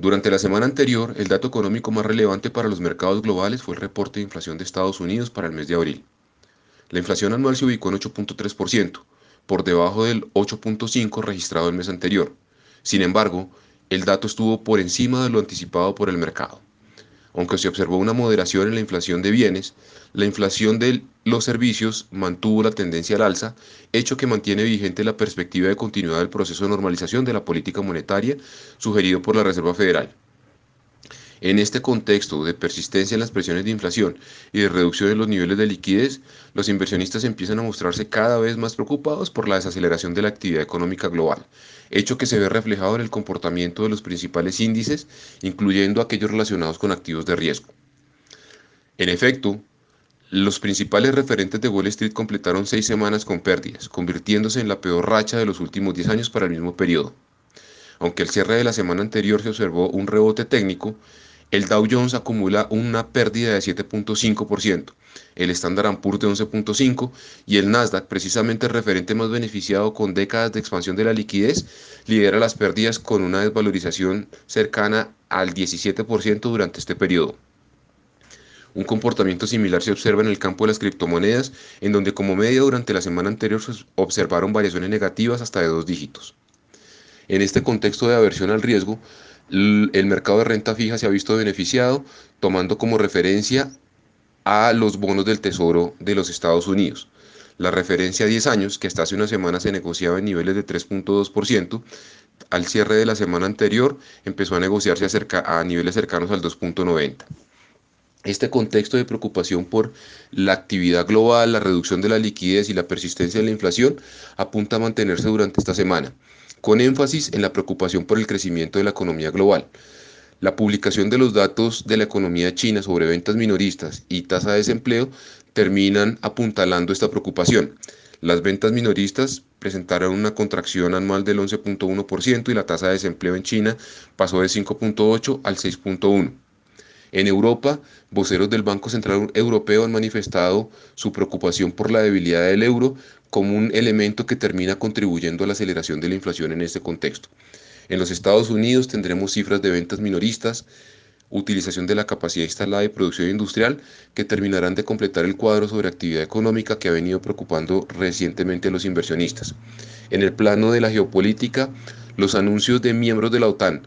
Durante la semana anterior, el dato económico más relevante para los mercados globales fue el reporte de inflación de Estados Unidos para el mes de abril. La inflación anual se ubicó en 8.3%, por debajo del 8.5% registrado el mes anterior. Sin embargo, el dato estuvo por encima de lo anticipado por el mercado. Aunque se observó una moderación en la inflación de bienes, la inflación de los servicios mantuvo la tendencia al alza, hecho que mantiene vigente la perspectiva de continuidad del proceso de normalización de la política monetaria sugerido por la Reserva Federal. En este contexto de persistencia en las presiones de inflación y de reducción de los niveles de liquidez, los inversionistas empiezan a mostrarse cada vez más preocupados por la desaceleración de la actividad económica global, hecho que se ve reflejado en el comportamiento de los principales índices, incluyendo aquellos relacionados con activos de riesgo. En efecto, los principales referentes de Wall Street completaron seis semanas con pérdidas, convirtiéndose en la peor racha de los últimos 10 años para el mismo periodo. Aunque el cierre de la semana anterior se observó un rebote técnico, el Dow Jones acumula una pérdida de 7.5%, el Standard Poor's de 11.5% y el Nasdaq, precisamente el referente más beneficiado con décadas de expansión de la liquidez, lidera las pérdidas con una desvalorización cercana al 17% durante este periodo. Un comportamiento similar se observa en el campo de las criptomonedas, en donde como media durante la semana anterior se observaron variaciones negativas hasta de dos dígitos. En este contexto de aversión al riesgo, el mercado de renta fija se ha visto beneficiado tomando como referencia a los bonos del Tesoro de los Estados Unidos. La referencia a 10 años, que hasta hace una semana se negociaba en niveles de 3.2%, al cierre de la semana anterior empezó a negociarse a, niveles cercanos al 2.90%. Este contexto de preocupación por la actividad global, la reducción de la liquidez y la persistencia de la inflación apunta a mantenerse durante esta semana con énfasis en la preocupación por el crecimiento de la economía global. La publicación de los datos de la economía china sobre ventas minoristas y tasa de desempleo terminan apuntalando esta preocupación. Las ventas minoristas presentaron una contracción anual del 11.1% y la tasa de desempleo en China pasó de 5.8 al 6.1. En Europa, voceros del Banco Central Europeo han manifestado su preocupación por la debilidad del euro como un elemento que termina contribuyendo a la aceleración de la inflación en este contexto. En los Estados Unidos tendremos cifras de ventas minoristas, utilización de la capacidad instalada de producción industrial que terminarán de completar el cuadro sobre actividad económica que ha venido preocupando recientemente a los inversionistas. En el plano de la geopolítica, los anuncios de miembros de la OTAN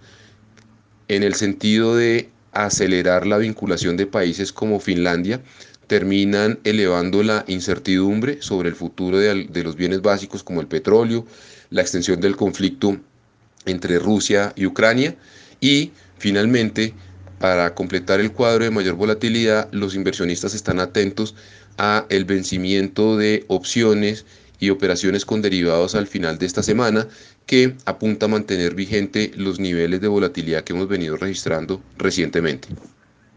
en el sentido de acelerar la vinculación de países como Finlandia terminan elevando la incertidumbre sobre el futuro de, los bienes básicos como el petróleo, la extensión del conflicto entre Rusia y Ucrania y finalmente para completar el cuadro de mayor volatilidad los inversionistas están atentos a el vencimiento de opciones y operaciones con derivados al final de esta semana que apunta a mantener vigente los niveles de volatilidad que hemos venido registrando recientemente.